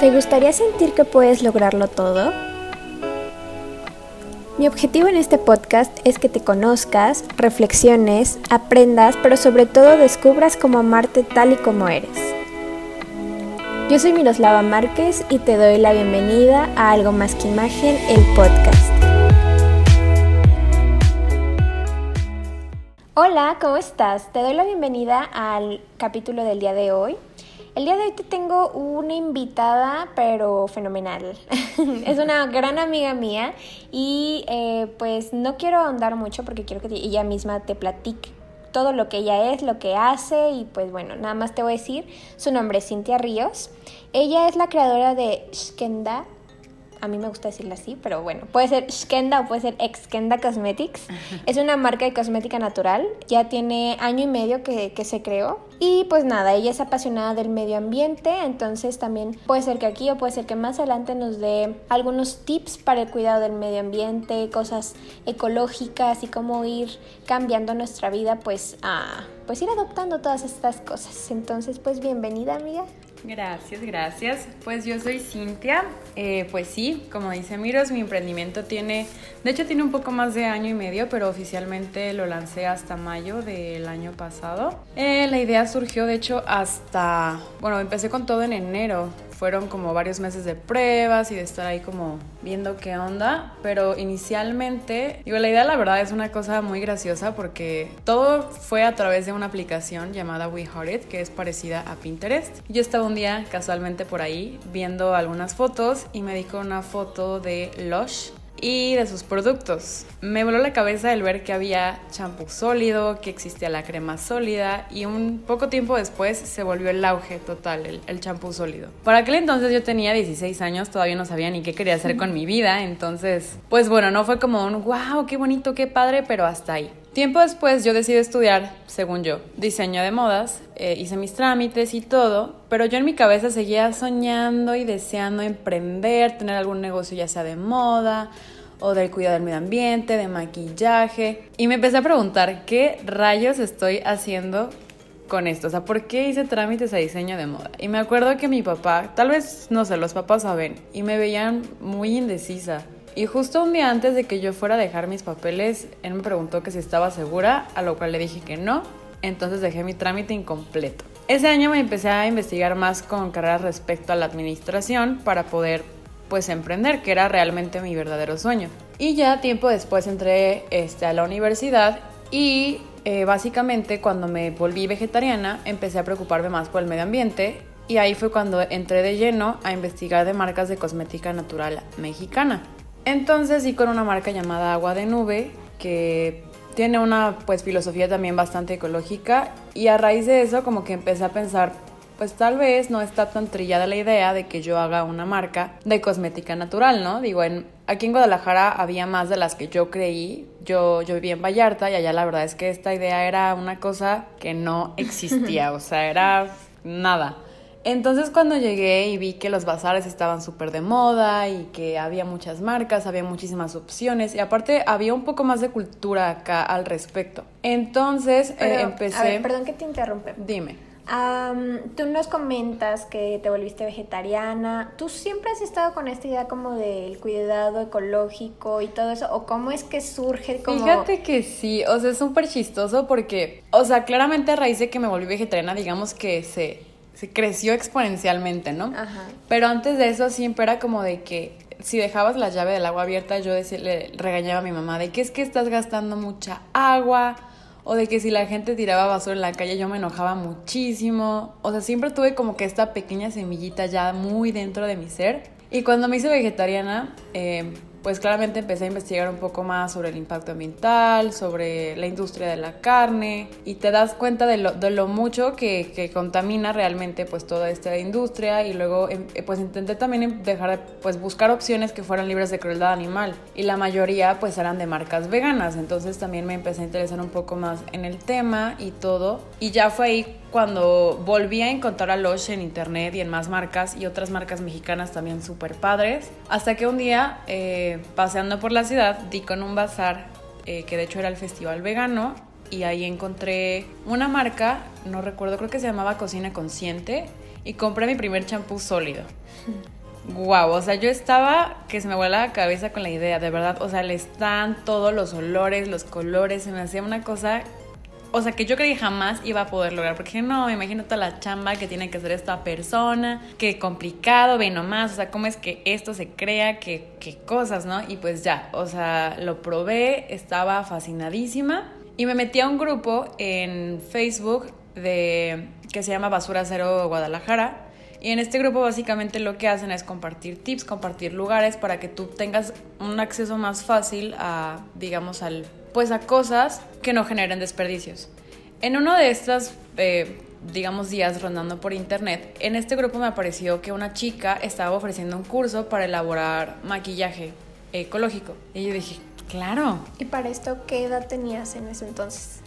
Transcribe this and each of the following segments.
¿Te gustaría sentir que puedes lograrlo todo? Mi objetivo en este podcast es que te conozcas, reflexiones, aprendas, pero sobre todo descubras cómo amarte tal y como eres. Yo soy Miroslava Márquez y te doy la bienvenida a Algo Más que Imagen, el podcast. Hola, ¿cómo estás? Te doy la bienvenida al capítulo del día de hoy. El día de hoy te tengo una invitada, pero fenomenal. es una gran amiga mía y eh, pues no quiero ahondar mucho porque quiero que ella misma te platique todo lo que ella es, lo que hace y pues bueno, nada más te voy a decir, su nombre es Cintia Ríos. Ella es la creadora de Shkenda a mí me gusta decirlo así, pero bueno, puede ser Skenda o puede ser Exkenda Cosmetics. Es una marca de cosmética natural, ya tiene año y medio que, que, se creó. Y pues nada, ella es apasionada del medio ambiente, entonces también puede ser que aquí o puede ser que más adelante nos dé algunos tips para el cuidado del medio ambiente, cosas ecológicas y cómo ir cambiando nuestra vida, pues a pues ir adoptando todas estas cosas. Entonces, pues bienvenida amiga. Gracias, gracias. Pues yo soy Cintia. Eh, pues sí, como dice Miros, mi emprendimiento tiene, de hecho tiene un poco más de año y medio, pero oficialmente lo lancé hasta mayo del año pasado. Eh, la idea surgió, de hecho, hasta, bueno, empecé con todo en enero fueron como varios meses de pruebas y de estar ahí como viendo qué onda, pero inicialmente, digo, la idea la verdad es una cosa muy graciosa porque todo fue a través de una aplicación llamada We Heart que es parecida a Pinterest. Yo estaba un día casualmente por ahí viendo algunas fotos y me di con una foto de Lush y de sus productos. Me voló la cabeza el ver que había champú sólido, que existía la crema sólida y un poco tiempo después se volvió el auge total, el champú sólido. Para aquel entonces yo tenía 16 años, todavía no sabía ni qué quería hacer con mi vida, entonces, pues bueno, no fue como un wow, qué bonito, qué padre, pero hasta ahí. Tiempo después yo decidí estudiar, según yo, diseño de modas, eh, hice mis trámites y todo, pero yo en mi cabeza seguía soñando y deseando emprender, tener algún negocio ya sea de moda o del cuidado del medio ambiente, de maquillaje. Y me empecé a preguntar, ¿qué rayos estoy haciendo con esto? O sea, ¿por qué hice trámites a diseño de moda? Y me acuerdo que mi papá, tal vez, no sé, los papás saben, y me veían muy indecisa. Y justo un día antes de que yo fuera a dejar mis papeles, él me preguntó que si estaba segura, a lo cual le dije que no, entonces dejé mi trámite incompleto. Ese año me empecé a investigar más con carreras respecto a la administración para poder pues emprender, que era realmente mi verdadero sueño. Y ya tiempo después entré este, a la universidad y eh, básicamente cuando me volví vegetariana empecé a preocuparme más por el medio ambiente y ahí fue cuando entré de lleno a investigar de marcas de cosmética natural mexicana. Entonces sí con una marca llamada Agua de Nube que tiene una pues filosofía también bastante ecológica y a raíz de eso como que empecé a pensar pues tal vez no está tan trillada la idea de que yo haga una marca de cosmética natural, ¿no? Digo, en, aquí en Guadalajara había más de las que yo creí. Yo, yo vivía en Vallarta y allá la verdad es que esta idea era una cosa que no existía, o sea, era nada. Entonces cuando llegué y vi que los bazares estaban súper de moda y que había muchas marcas, había muchísimas opciones y aparte había un poco más de cultura acá al respecto. Entonces eh, empecé... A ver, perdón que te interrumpe. Dime. Tú nos comentas que te volviste vegetariana. ¿Tú siempre has estado con esta idea como del cuidado ecológico y todo eso? ¿O cómo es que surge como...? Fíjate que sí, o sea, es súper chistoso porque, o sea, claramente a raíz de que me volví vegetariana, digamos que se se creció exponencialmente, ¿no? Ajá. Pero antes de eso siempre era como de que si dejabas la llave del agua abierta, yo le regañaba a mi mamá de que es que estás gastando mucha agua, o de que si la gente tiraba basura en la calle yo me enojaba muchísimo. O sea, siempre tuve como que esta pequeña semillita ya muy dentro de mi ser. Y cuando me hice vegetariana, eh, pues claramente empecé a investigar un poco más sobre el impacto ambiental, sobre la industria de la carne y te das cuenta de lo, de lo mucho que, que, contamina realmente pues toda esta industria y luego em, eh, pues intenté también dejar de pues buscar opciones que fueran libres de crueldad animal y la mayoría pues eran de marcas veganas. Entonces también me empecé a interesar un poco más en el tema y todo y ya fue ahí cuando volví a encontrar a Lush en internet y en más marcas y otras marcas mexicanas también súper padres, hasta que un día, eh, paseando por la ciudad, di con un bazar, eh, que de hecho era el Festival Vegano, y ahí encontré una marca, no recuerdo, creo que se llamaba Cocina Consciente, y compré mi primer champú sólido. Guau, o sea, yo estaba que se me vuela la cabeza con la idea, de verdad. O sea, le están todos los olores, los colores, se me hacía una cosa o sea, que yo creí jamás iba a poder lograr, porque no, me imagino toda la chamba que tiene que hacer esta persona, qué complicado, ve nomás, o sea, cómo es que esto se crea, qué, cosas, ¿no? Y pues ya, o sea, lo probé, estaba fascinadísima y me metí a un grupo en Facebook de que se llama Basura Cero Guadalajara. Y en este grupo básicamente lo que hacen es compartir tips, compartir lugares para que tú tengas un acceso más fácil a, digamos, al pues a cosas que no generen desperdicios. En uno de estos, eh, digamos, días rondando por internet, en este grupo me apareció que una chica estaba ofreciendo un curso para elaborar maquillaje ecológico. Y yo dije, claro. ¿Y para esto qué edad tenías en ese entonces?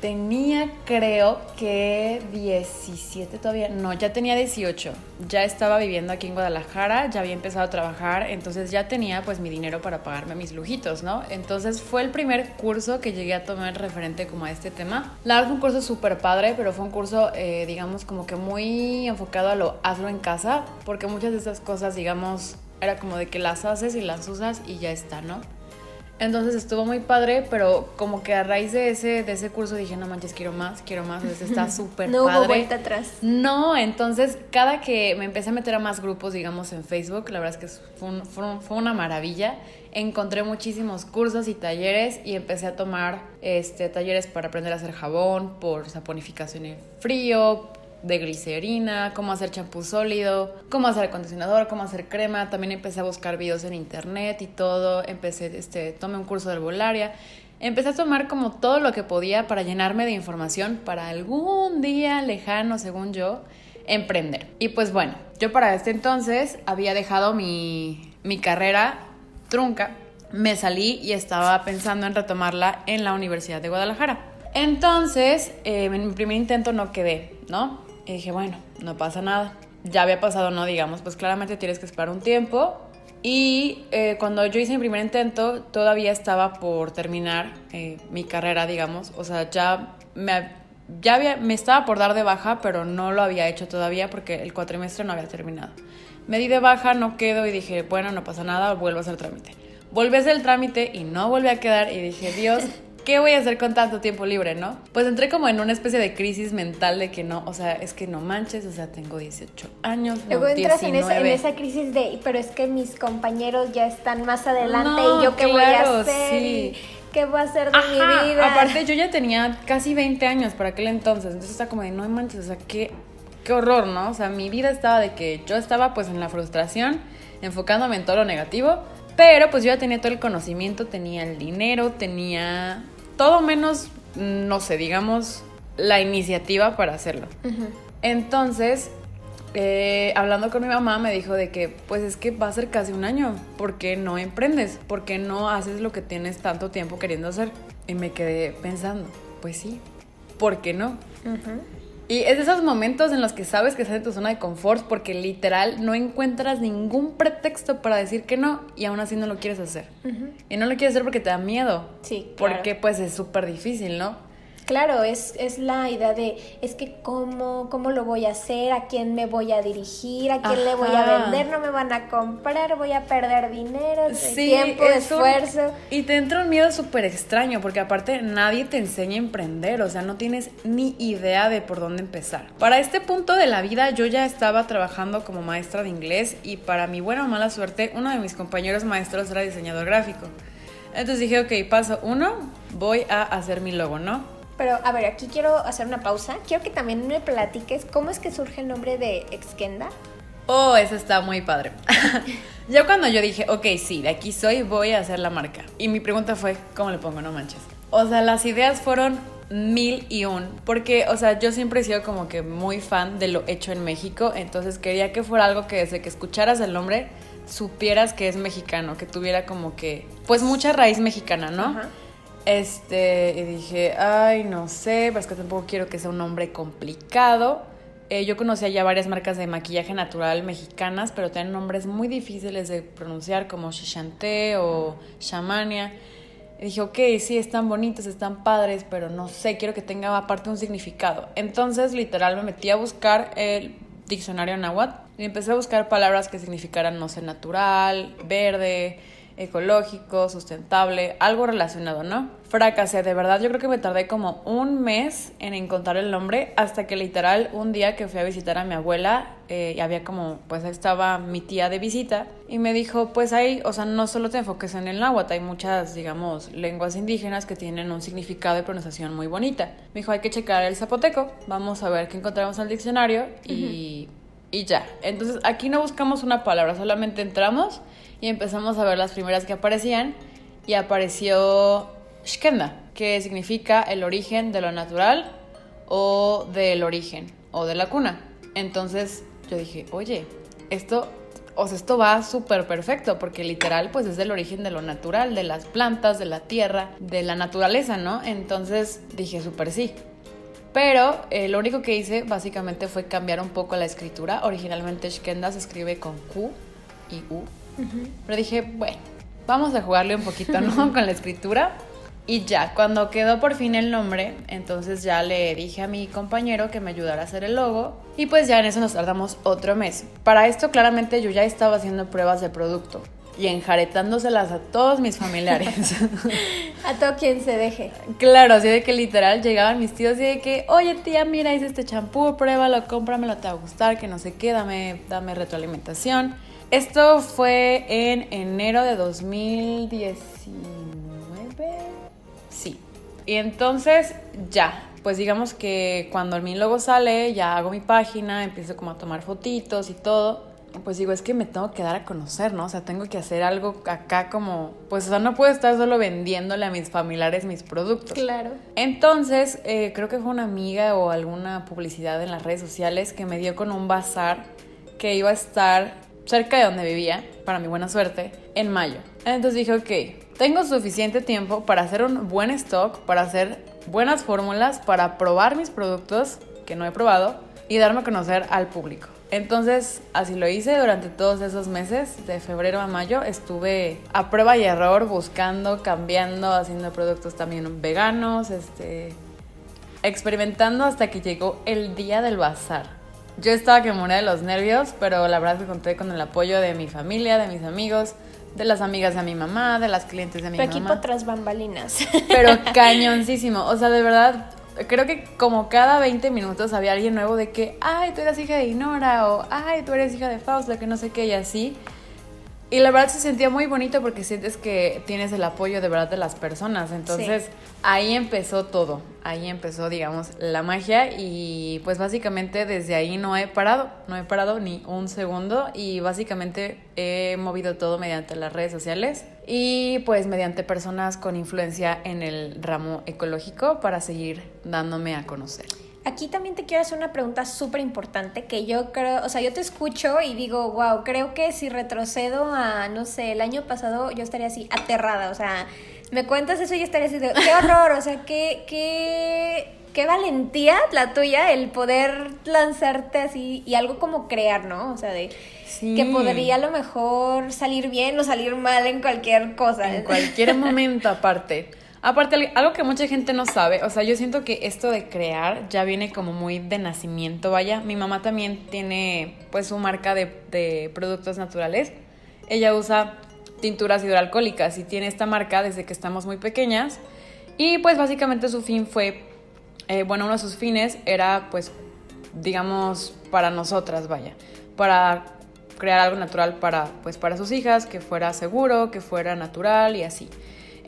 Tenía creo que 17 todavía, no, ya tenía 18. Ya estaba viviendo aquí en Guadalajara, ya había empezado a trabajar, entonces ya tenía pues mi dinero para pagarme mis lujitos, ¿no? Entonces fue el primer curso que llegué a tomar referente como a este tema. La verdad fue un curso súper padre, pero fue un curso eh, digamos como que muy enfocado a lo hazlo en casa, porque muchas de esas cosas digamos era como de que las haces y las usas y ya está, ¿no? Entonces estuvo muy padre, pero como que a raíz de ese, de ese curso dije, no manches, quiero más, quiero más, está súper no padre. No hubo vuelta atrás. No, entonces cada que me empecé a meter a más grupos, digamos, en Facebook, la verdad es que fue, fue, una maravilla. Encontré muchísimos cursos y talleres y empecé a tomar este, talleres para aprender a hacer jabón, por saponificación en frío, de glicerina, cómo hacer champú sólido, cómo hacer acondicionador, cómo hacer crema. También empecé a buscar videos en internet y todo. Empecé, este, tomé un curso de herbolaria. Empecé a tomar como todo lo que podía para llenarme de información para algún día lejano, según yo, emprender. Y pues bueno, yo para este entonces había dejado mi, mi carrera trunca. Me salí y estaba pensando en retomarla en la Universidad de Guadalajara. Entonces, eh, en mi primer intento no quedé, ¿no? Dije, bueno, no pasa nada. Ya había pasado, no digamos, pues claramente tienes que esperar un tiempo. Y eh, cuando yo hice mi primer intento, todavía estaba por terminar eh, mi carrera, digamos. O sea, ya me, ya me estaba por dar de baja, pero no lo había hecho todavía porque el cuatrimestre no había terminado. Me di de baja, no quedo y dije, bueno, no pasa nada, vuelvo a hacer trámite. Volví a hacer el trámite y no volví a quedar y dije, Dios, ¿qué voy a hacer con tanto tiempo libre, no? Pues entré como en una especie de crisis mental de que no, o sea, es que no manches, o sea, tengo 18 años. Luego entras en esa, crisis de, pero es que mis compañeros ya están más adelante y yo qué voy a hacer. ¿Qué voy a hacer de mi vida? Aparte, yo ya tenía casi 20 años para aquel entonces, entonces está como de, no manches, o sea, qué, qué horror, ¿no? O sea, mi vida estaba de que yo estaba pues en la frustración, enfocándome en todo lo negativo, pero pues yo ya tenía todo el conocimiento, tenía el dinero, tenía todo menos, no sé, digamos, la iniciativa para hacerlo. Entonces, eh, hablando con mi mamá, me dijo de que, pues es que va a ser casi un año, ¿por qué no emprendes? ¿Por qué no haces lo que tienes tanto tiempo queriendo hacer? Y me quedé pensando, pues sí, ¿por qué no? Y es de esos momentos en los que sabes que estás en tu zona de confort porque literal no encuentras ningún pretexto para decir que no y aún así no lo quieres hacer. Y no lo quieres hacer porque te da miedo. Sí. Porque pues es súper difícil, ¿no? Claro, es, es la idea de, es que cómo, cómo lo voy a hacer, a quién me voy a dirigir, a quién le voy a vender, no me van a comprar, voy a perder dinero, tiempo, esfuerzo. y te entra un miedo súper extraño, porque aparte nadie te enseña a emprender, o sea, no tienes ni idea de por dónde empezar. Para este punto de la vida yo ya estaba trabajando como maestra de inglés y para mi buena o mala suerte, uno de mis compañeros maestros era diseñador gráfico. Entonces dije, ok, paso uno, voy a hacer mi logo, ¿no? Pero a ver, aquí quiero hacer una pausa. Quiero que también me platiques cómo es que surge el nombre de Exkenda. Oh, eso está muy padre. yo cuando yo dije, ok, sí, de aquí soy, voy a hacer la marca. Y mi pregunta fue, ¿cómo le pongo? No manches. O sea, las ideas fueron mil y un. Porque, o sea, yo siempre he sido como que muy fan de lo hecho en México. Entonces quería que fuera algo que desde que escucharas el nombre supieras que es mexicano, que tuviera como que, pues mucha raíz mexicana, ¿no? Ajá. Este, y dije, ay, no sé, pero que tampoco quiero que sea un nombre complicado. Eh, yo conocía ya varias marcas de maquillaje natural mexicanas, pero tienen nombres muy difíciles de pronunciar, como Shishante o Shamania. Y dije, ok, sí, están bonitos, están padres, pero no sé, quiero que tenga aparte un significado. Entonces, literal, me metí a buscar el diccionario náhuatl y empecé a buscar palabras que significaran, no sé, natural, verde, ecológico, sustentable, algo relacionado, ¿no? Fracasé, de verdad, yo creo que me tardé como un mes en encontrar el nombre hasta que literal un día que fui a visitar a mi abuela, eh, y había como, pues estaba mi tía de visita y me dijo, pues ahí, o sea, no solo te enfoques en el náhuatl, hay muchas, digamos, lenguas indígenas que tienen un significado y pronunciación muy bonita. Me dijo, hay que checar el zapoteco, vamos a ver qué encontramos en el diccionario y... Y ya. Entonces aquí no buscamos una palabra, solamente entramos y empezamos a ver las primeras que aparecían y apareció Shkenda, que significa el origen de lo natural o del origen o de la cuna. Entonces yo dije, oye, esto, o sea, esto va súper perfecto porque literal pues es el origen de lo natural, de las plantas, de la tierra, de la naturaleza, ¿no? Entonces dije, súper sí. Pero eh, lo único que hice básicamente fue cambiar un poco la escritura. Originalmente Shkenda se escribe con Q y U pero dije, bueno, vamos a jugarle un poquito, ¿no? Con la escritura. Y ya, cuando quedó por fin el nombre, entonces ya le dije a mi compañero que me ayudara a hacer el logo. Y pues ya en eso nos tardamos otro mes. Para esto claramente yo ya estaba haciendo pruebas de producto y enjaretándoselas a todos mis familiares. a todo quien se deje. Claro, así de que literal llegaban mis tíos y de que, oye tía, mira, hice este champú, pruébalo, cómpramelo, te va a gustar, que no sé qué, dame, dame retroalimentación. Esto fue en enero de 2019. Sí. Y entonces ya, pues digamos que cuando mi logo sale, ya hago mi página, empiezo como a tomar fotitos y todo. Pues digo, es que me tengo que dar a conocer, ¿no? O sea, tengo que hacer algo acá como, pues, o sea, no puedo estar solo vendiéndole a mis familiares mis productos. Claro. Entonces, eh, creo que fue una amiga o alguna publicidad en las redes sociales que me dio con un bazar que iba a estar cerca de donde vivía, para mi buena suerte, en mayo. Entonces dije, ok, tengo suficiente tiempo para hacer un buen stock, para hacer buenas fórmulas, para probar mis productos que no he probado y darme a conocer al público. Entonces, así lo hice durante todos esos meses, de febrero a mayo, estuve a prueba y error buscando, cambiando, haciendo productos también veganos, este, experimentando hasta que llegó el día del bazar. Yo estaba que moría de los nervios, pero la verdad que conté con el apoyo de mi familia, de mis amigos, de las amigas de mi mamá, de las clientes de mi mamá. Tu equipo tras bambalinas. Pero cañoncísimo. O sea, de verdad, creo que como cada 20 minutos había alguien nuevo de que, ay, tú eres hija de Inora, o ay, tú eres hija de Fausto, que no sé qué, y así. Y la verdad se sentía muy bonito porque sientes que tienes el apoyo de verdad de las personas. Entonces ahí empezó todo, ahí empezó digamos la magia y pues básicamente desde ahí no he parado, no he parado ni un segundo y básicamente he movido todo mediante las redes sociales y pues mediante personas con influencia en el ramo ecológico para seguir dándome a conocer. Aquí también te quiero hacer una pregunta súper importante que yo creo, o sea, yo te escucho y digo, wow, creo que si retrocedo a, no sé, el año pasado, yo estaría así, aterrada, o sea, me cuentas eso y yo estaría así, de, qué horror, o sea, qué, qué, qué valentía la tuya el poder lanzarte así y algo como crear, ¿no? O sea, de que podría a lo mejor salir bien o salir mal en cualquier cosa. En cualquier momento aparte. Aparte, algo que mucha gente no sabe, o sea, yo siento que esto de crear ya viene como muy de nacimiento, vaya. Mi mamá también tiene pues su marca de, productos naturales. Ella usa tinturas hidroalcohólicas y tiene esta marca desde que estamos muy pequeñas. Y pues básicamente su fin fue, eh, bueno, uno de sus fines era pues, digamos, para nosotras, vaya, para crear algo natural para, pues, para sus hijas, que fuera seguro, que fuera natural y así.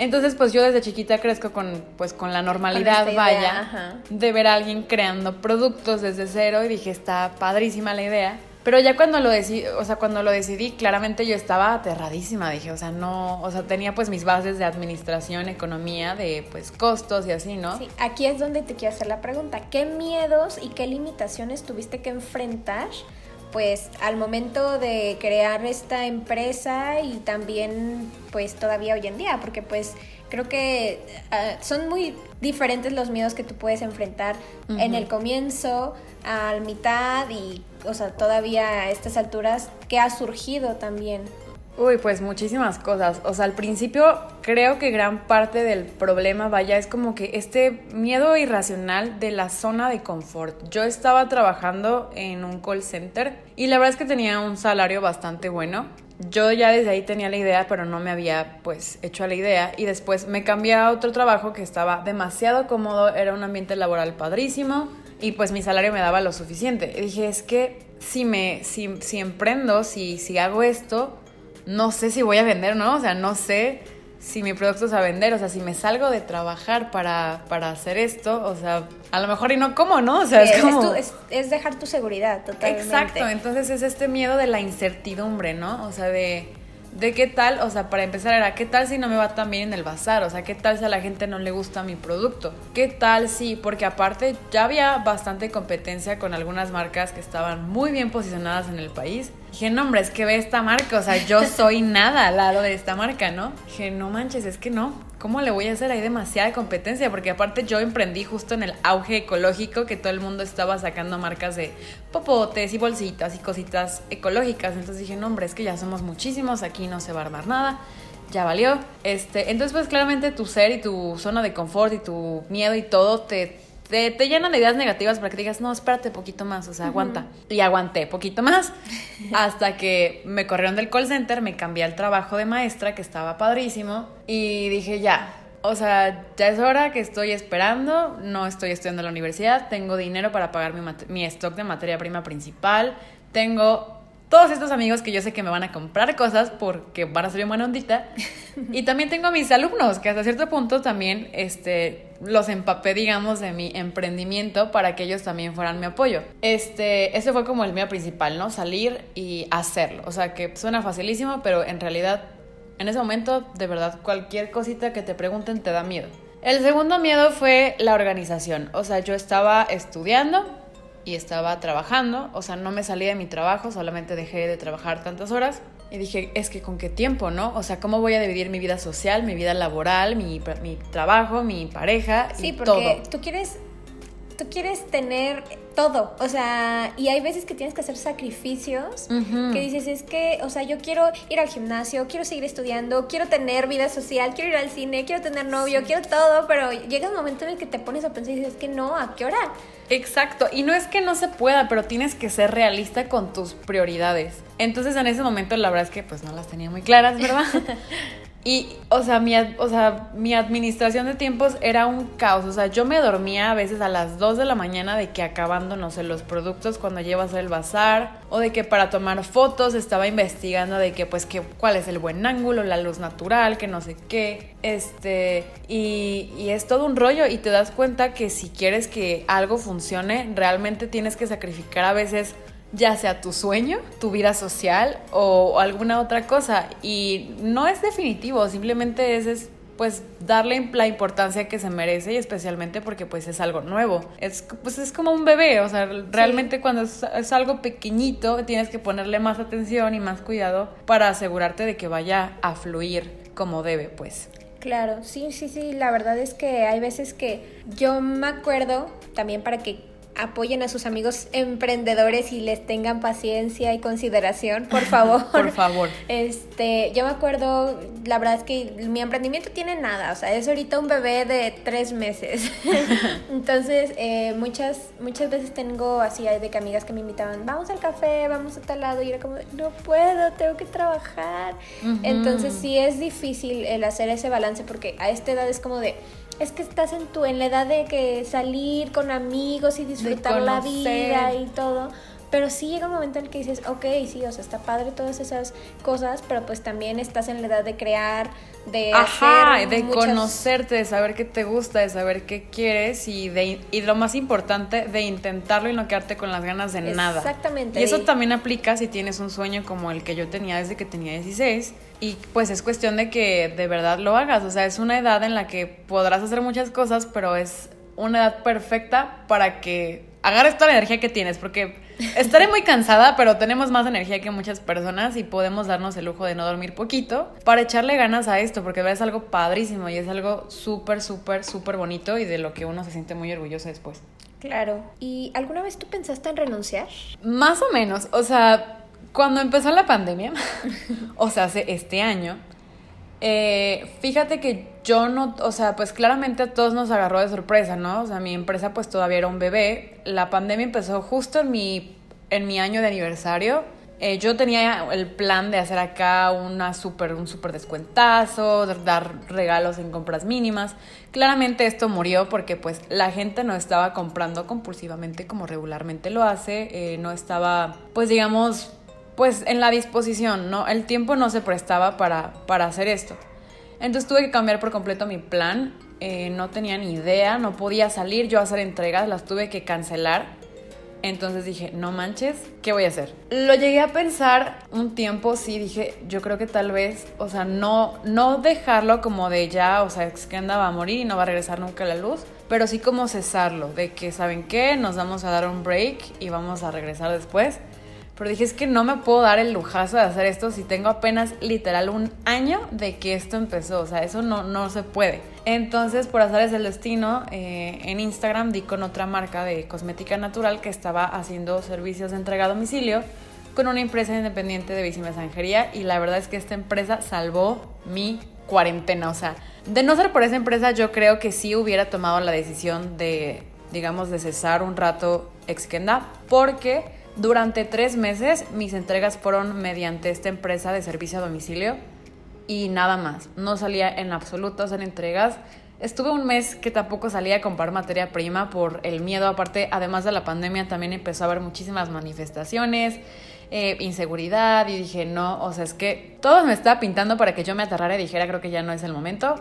Entonces, pues yo desde chiquita crezco con, pues, con la normalidad, vaya, de ver a alguien creando productos desde cero y dije, está padrísima la idea. Pero ya cuando lo decidí, o sea, cuando lo decidí, claramente yo estaba aterradísima, dije, o sea, no, o sea, tenía pues mis bases de administración, economía, de pues costos y así, ¿no? Sí, aquí es donde te quiero hacer la pregunta, ¿qué miedos y qué limitaciones tuviste que enfrentar pues al momento de crear esta empresa y también pues todavía hoy en día, porque pues creo que ah, son muy diferentes los miedos que tú puedes enfrentar en el comienzo, al mitad y, o sea, todavía a estas alturas, que ha surgido también. Uy, pues muchísimas cosas. O sea, al principio creo que gran parte del problema, vaya, es como que este miedo irracional de la zona de confort. Yo estaba trabajando en un call center y la verdad es que tenía un salario bastante bueno. Yo ya desde ahí tenía la idea, pero no me había pues hecho la idea y después me cambié a otro trabajo que estaba demasiado cómodo, era un ambiente laboral padrísimo y pues mi salario me daba lo suficiente. Y dije, es que si me si, si emprendo, si si hago esto, no sé si voy a vender, ¿no? O sea, no sé si mi producto es a vender, o sea, si me salgo de trabajar para, para hacer esto, o sea, a lo mejor y no como, ¿no? O sea, es, como... Es, es, dejar tu seguridad, totalmente. Exacto, entonces es este miedo de la incertidumbre, ¿no? O sea, de de qué tal, o sea, para empezar era, ¿qué tal si no me va tan bien en el bazar? O sea, ¿qué tal si a la gente no le gusta mi producto? ¿Qué tal si, porque aparte ya había bastante competencia con algunas marcas que estaban muy bien posicionadas en el país. Dije, no, hombre, es que ve esta marca, o sea, yo soy nada al lado de esta marca, ¿no? Dije, no manches, es que no, ¿cómo le voy a hacer? Hay demasiada competencia, porque aparte yo emprendí justo en el auge ecológico que todo el mundo estaba sacando marcas de popotes y bolsitas y cositas ecológicas. Entonces dije, no, hombre, es que ya somos muchísimos, aquí no se va a armar nada. Ya valió. Este, entonces, pues claramente tu ser y tu zona de confort y tu miedo y todo te, te, te, llenan de ideas negativas para que digas, no, espérate poquito más, o sea, aguanta. Y aguanté poquito más hasta que me corrieron del call center, me cambié al trabajo de maestra, que estaba padrísimo, y dije, ya, o sea, ya es hora que estoy esperando, no estoy estudiando en la universidad, tengo dinero para pagar mi, mi stock de materia prima principal, tengo todos estos amigos que yo sé que me van a comprar cosas porque van a ser buena ondita. Y también tengo a mis alumnos que hasta cierto punto también este, los empapé, digamos, de mi emprendimiento para que ellos también fueran mi apoyo. Este, ese fue como el mío principal, ¿no? Salir y hacerlo. O sea, que suena facilísimo, pero en realidad, en ese momento, de verdad, cualquier cosita que te pregunten te da miedo. El segundo miedo fue la organización. O sea, yo estaba estudiando y estaba trabajando, o sea, no me salí de mi trabajo, solamente dejé de trabajar tantas horas y dije, es que con qué tiempo, ¿no? O sea, ¿cómo voy a dividir mi vida social, mi vida laboral, mi, mi trabajo, mi pareja? Sí, y porque todo? tú quieres tú quieres tener todo, o sea, y hay veces que tienes que hacer sacrificios, uh -huh. que dices, es que, o sea, yo quiero ir al gimnasio, quiero seguir estudiando, quiero tener vida social, quiero ir al cine, quiero tener novio, sí. quiero todo, pero llega un momento en el que te pones a pensar y dices, es que no, ¿a qué hora? Exacto, y no es que no se pueda, pero tienes que ser realista con tus prioridades. Entonces en ese momento la verdad es que pues no las tenía muy claras, ¿verdad? Y, o sea, mi, o sea, mi administración de tiempos era un caos. O sea, yo me dormía a veces a las 2 de la mañana de que acabando, no sé, los productos cuando llevas el bazar. O de que para tomar fotos estaba investigando de que, pues, que, cuál es el buen ángulo, la luz natural, que no sé qué. Este, y, y es todo un rollo. Y te das cuenta que si quieres que algo funcione, realmente tienes que sacrificar a veces ya sea tu sueño, tu vida social o alguna otra cosa. Y no es definitivo, simplemente es, es, pues darle la importancia que se merece y especialmente porque pues es algo nuevo. Es, pues es como un bebé, o sea, realmente sí. cuando es, es, algo pequeñito tienes que ponerle más atención y más cuidado para asegurarte de que vaya a fluir como debe, pues. Claro, sí, sí, sí, la verdad es que hay veces que yo me acuerdo también para que apoyen a sus amigos emprendedores y les tengan paciencia y consideración, por favor. por favor. Este, yo me acuerdo, la verdad es que mi emprendimiento tiene nada, o sea, es ahorita un bebé de tres meses. Entonces, eh, muchas, muchas veces tengo así de que amigas que me invitaban, vamos al café, vamos a tal lado, y era como, no puedo, tengo que trabajar. Uh -huh. Entonces, sí es difícil el hacer ese balance porque a esta edad es como de es que estás en tu en la edad de que salir con amigos y disfrutar la vida y todo. Pero sí llega un momento en el que dices, ok, sí, o sea, está padre todas esas cosas, pero pues también estás en la edad de crear, de Ajá, hacer de muchas... conocerte, de saber qué te gusta, de saber qué quieres y, de, y lo más importante, de intentarlo y no quedarte con las ganas de nada. Exactamente. Y eso también aplica si tienes un sueño como el que yo tenía desde que tenía 16 y pues es cuestión de que de verdad lo hagas, o sea, es una edad en la que podrás hacer muchas cosas, pero es una edad perfecta para que agarres toda la energía que tienes, porque estaré muy cansada, pero tenemos más energía que muchas personas y podemos darnos el lujo de no dormir poquito para echarle ganas a esto, porque es algo padrísimo y es algo súper, súper, súper bonito y de lo que uno se siente muy orgulloso después. Claro. ¿Y alguna vez tú pensaste en renunciar? Más o menos, o sea, Cuando empezó la pandemia, o sea, hace este año, eh, fíjate que yo no, o sea, pues claramente a todos nos agarró de sorpresa, ¿no? O sea, mi empresa pues todavía era un bebé. La pandemia empezó justo en mi, en mi año de aniversario. Eh, yo tenía el plan de hacer acá una super, un súper descuentazo, dar regalos en compras mínimas. Claramente esto murió porque pues la gente no estaba comprando compulsivamente como regularmente lo hace. Eh, no estaba, pues digamos, pues en la disposición, ¿no? El tiempo no se prestaba para, para hacer esto. Entonces tuve que cambiar por completo mi plan. Eh, no tenía ni idea, no podía salir yo a hacer entregas, las tuve que cancelar. Entonces dije, no manches, ¿qué voy a hacer? Lo llegué a pensar un tiempo, sí, dije, yo creo que tal vez, o sea, no, no dejarlo como de ya, o sea, es que andaba a morir y no va a regresar nunca a la luz, pero sí como cesarlo, de que, ¿saben qué? Nos vamos a dar un break y vamos a regresar después. Pero dije, es que no me puedo dar el lujazo de hacer esto si tengo apenas literal un año de que esto empezó. O sea, eso no, no se puede. Entonces, por es el destino, eh, en Instagram di con otra marca de cosmética natural que estaba haciendo servicios de entrega a domicilio con una empresa independiente de bicimensajería y la verdad es que esta empresa salvó mi cuarentena. O sea, de no ser por esa empresa, yo creo que sí hubiera tomado la decisión de, digamos, de cesar un rato Exkenda porque durante tres meses mis entregas fueron mediante esta empresa de servicio a domicilio y nada más. No salía en absoluto hacer entregas. Estuve un mes que tampoco salía a comprar materia prima por el miedo. Aparte, además de la pandemia, también empezó a haber muchísimas manifestaciones, eh, inseguridad. Y dije, no, o sea, es que todo me estaba pintando para que yo me aterrara y dijera, creo que ya no es el momento.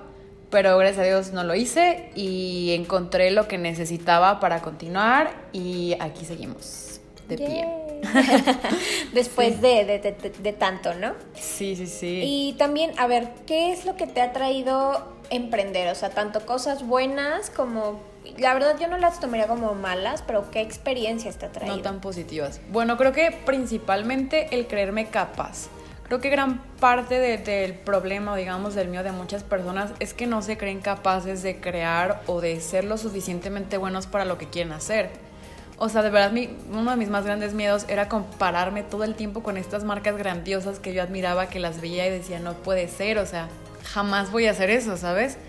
Pero gracias a Dios no lo hice y encontré lo que necesitaba para continuar y aquí seguimos de pie. Después de, de, tanto, ¿no? Sí, sí, sí. Y también, a ver, ¿qué es lo que te ha traído emprender? O sea, tanto cosas buenas como... La verdad yo no las tomaría como malas, pero ¿qué experiencias te ha traído? No tan positivas. Bueno, creo que principalmente el creerme capaz. Creo que gran parte del problema, digamos, del mío de muchas personas es que no se creen capaces de crear o de ser lo suficientemente buenos para lo que quieren hacer. O sea, de verdad, uno de mis más grandes miedos era compararme todo el tiempo con estas marcas grandiosas que yo admiraba, que las veía y decía, no puede ser, o sea, jamás voy a hacer eso, ¿sabes?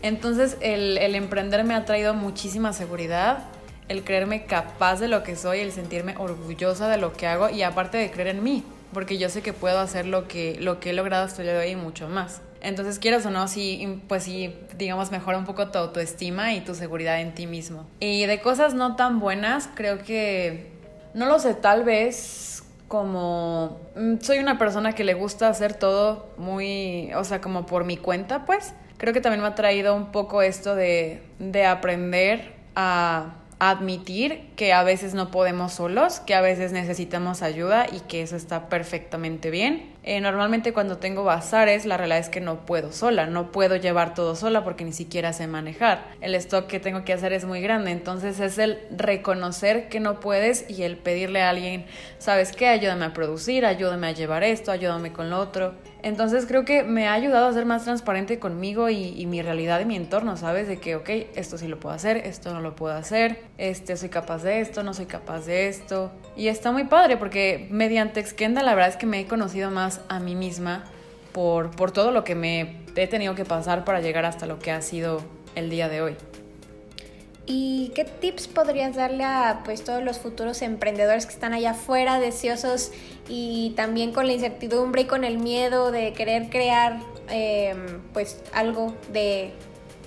Entonces, el, emprender me ha traído muchísima seguridad, el creerme capaz de lo que soy, el sentirme orgullosa de lo que hago y aparte de creer en mí, porque yo sé que puedo hacer lo que, lo que he logrado hasta el día de hoy y mucho más. Entonces, quieras o no, sí, pues sí, digamos, mejora un poco tu autoestima y tu seguridad en ti mismo. Y de cosas no tan buenas, creo que, no lo sé, tal vez como mm, soy una persona que le gusta hacer todo muy, o sea, como por mi cuenta, pues. Creo que también me ha traído un poco esto de, de aprender a admitir que a veces no podemos solos, que a veces necesitamos ayuda y que eso está perfectamente bien. Eh, normalmente cuando tengo bazares la realidad es que no puedo sola, no puedo llevar todo sola porque ni siquiera sé manejar. El stock que tengo que hacer es muy grande, entonces es el reconocer que no puedes y el pedirle a alguien, ¿sabes qué? Ayúdame a producir, ayúdame a llevar esto, ayúdame con lo otro. Entonces creo que me ha ayudado a ser más transparente conmigo y, mi realidad y mi entorno, ¿sabes? De que, ok, esto sí lo puedo hacer, esto no lo puedo hacer, este, soy capaz de esto, no soy capaz de esto. Y está muy padre porque mediante Exkenda la verdad es que me he conocido más a mí misma por, por todo lo que me he tenido que pasar para llegar hasta lo que ha sido el día de hoy. ¿Y qué tips podrías darle a pues, todos los futuros emprendedores que están allá afuera, deseosos y también con la incertidumbre y con el miedo de querer crear em, pues algo de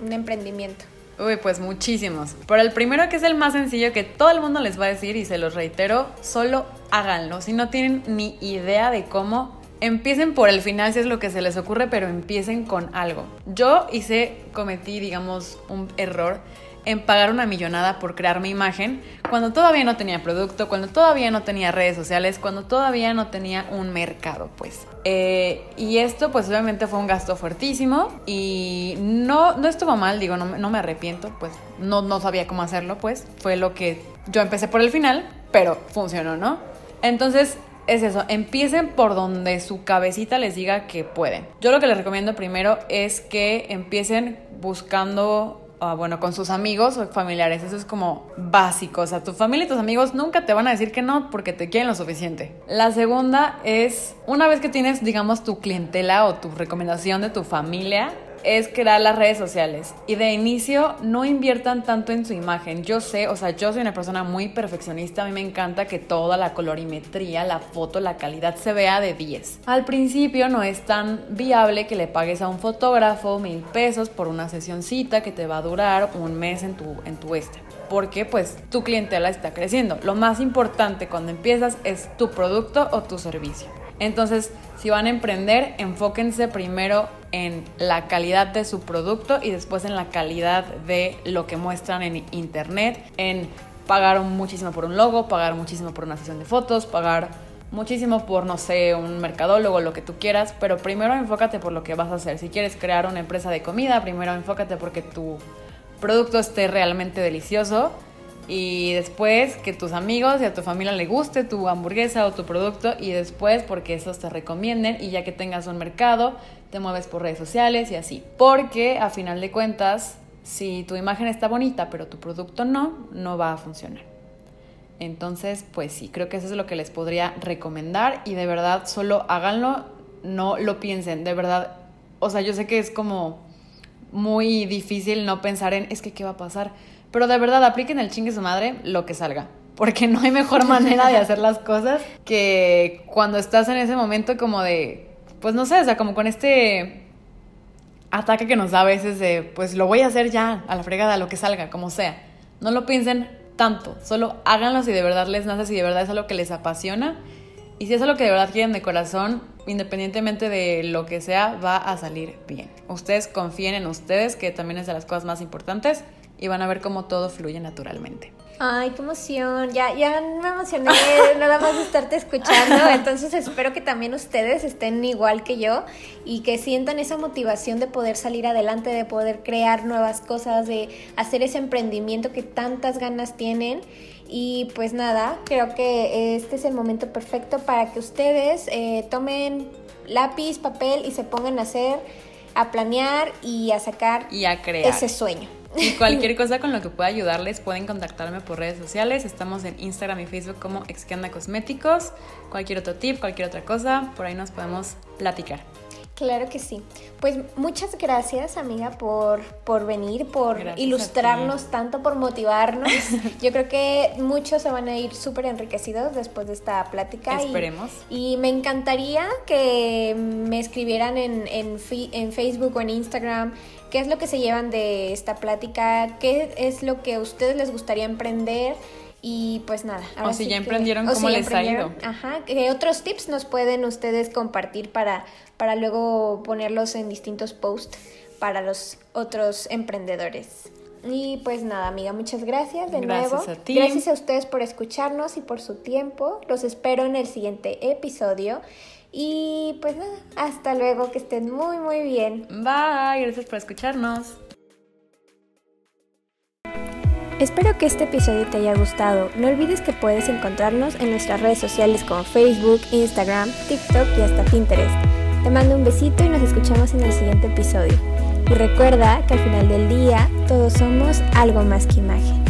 un emprendimiento? Uy, pues muchísimos. Pero el primero que es el más sencillo que todo el mundo les va a decir y se los reitero, solo háganlo. Si no tienen ni idea de cómo, empiecen por el final si es lo que se les ocurre, pero empiecen con algo. Yo hice, cometí, digamos, un error en pagar una millonada por crear mi imagen cuando todavía no tenía producto, cuando todavía no tenía redes sociales, cuando todavía no tenía un mercado, pues. Eh, y esto, pues obviamente fue un gasto fuertísimo y no, no estuvo mal, digo, no, no me arrepiento, pues no, no sabía cómo hacerlo, pues. Fue lo que yo empecé por el final, pero funcionó, ¿no? Entonces, es eso, empiecen por donde su cabecita les diga que pueden. Yo lo que les recomiendo primero es que empiecen buscando ah, bueno, con sus amigos o familiares. Eso es como básico. O sea, tu familia y tus amigos nunca te van a decir que no porque te quieren lo suficiente. La segunda es, una vez que tienes, digamos, tu clientela o tu recomendación de tu familia, es crear las redes sociales. Y de inicio no inviertan tanto en su imagen. Yo sé, o sea, yo soy una persona muy perfeccionista. A mí me encanta que toda la colorimetría, la foto, la calidad se vea de 10. Al principio no es tan viable que le pagues a un fotógrafo mil pesos por una sesioncita que te va a durar un mes en tu, en tu este porque pues tu clientela está creciendo. Lo más importante cuando empiezas es tu producto o tu servicio. Entonces, si van a emprender, enfóquense primero en la calidad de su producto y después en la calidad de lo que muestran en internet, en pagar muchísimo por un logo, pagar muchísimo por una sesión de fotos, pagar muchísimo por, no sé, un mercadólogo, lo que tú quieras, pero primero enfócate por lo que vas a hacer. Si quieres crear una empresa de comida, primero enfócate porque tu producto esté realmente delicioso y después que tus amigos y a tu familia le guste tu hamburguesa o tu producto y después porque esos te recomienden y ya que tengas un mercado te mueves por redes sociales y así. Porque a final de cuentas, si tu imagen está bonita pero tu producto no, no va a funcionar. Entonces, pues sí, creo que eso es lo que les podría recomendar y de verdad solo háganlo, no lo piensen, de verdad. O sea, yo sé que es como muy difícil no pensar en, es que, ¿qué va a pasar? Pero de verdad, apliquen el chingue su madre lo que salga. Porque no hay mejor manera de hacer las cosas que cuando estás en ese momento como de, pues no sé, o sea, como con este ataque que nos da a veces de, pues lo voy a hacer ya, a la fregada, lo que salga, como sea. No lo piensen tanto, solo háganlo si de verdad les nace, si de verdad es algo que les apasiona. Y si es algo que de verdad quieren de corazón, independientemente de lo que sea, va a salir bien. Ustedes confíen en ustedes, que también es de las cosas más importantes y van a ver cómo todo fluye naturalmente. Ay, qué emoción. Ya, ya me emocioné nada más de estarte escuchando. Entonces espero que también ustedes estén igual que yo y que sientan esa motivación de poder salir adelante, de poder crear nuevas cosas, de hacer ese emprendimiento que tantas ganas tienen. Y pues nada, creo que este es el momento perfecto para que ustedes eh, tomen lápiz, papel y se pongan a hacer, a planear y a sacar y a crear. ese sueño. Y cualquier cosa con lo que pueda ayudarles, pueden contactarme por redes sociales. Estamos en Instagram y Facebook como Exqueanda Cosméticos. Cualquier otro tip, cualquier otra cosa, por ahí nos podemos platicar. Claro que sí. Pues muchas gracias, amiga, por, por venir, por ilustrarnos tanto, por motivarnos. Yo creo que muchos se van a ir súper enriquecidos después de esta plática. Esperemos. Y, me encantaría que me escribieran en, en, en Facebook o en Instagram qué es lo que se llevan de esta plática, qué es lo que a ustedes les gustaría emprender. Y pues nada. o si ya emprendieron, ¿cómo les ha ido? Ajá. ¿Qué otros tips nos pueden ustedes compartir para, para luego ponerlos en distintos posts para los otros emprendedores? Y pues nada, amiga, muchas gracias de gracias nuevo. A ti. Gracias a ustedes por escucharnos y por su tiempo. Los espero en el siguiente episodio. Y pues nada, hasta luego, que estén muy muy bien. Bye, gracias por escucharnos. Espero que este episodio te haya gustado. No olvides que puedes encontrarnos en nuestras redes sociales como Facebook, Instagram, TikTok y hasta Pinterest. Te mando un besito y nos escuchamos en el siguiente episodio. Y recuerda que al final del día todos somos algo más que imagen.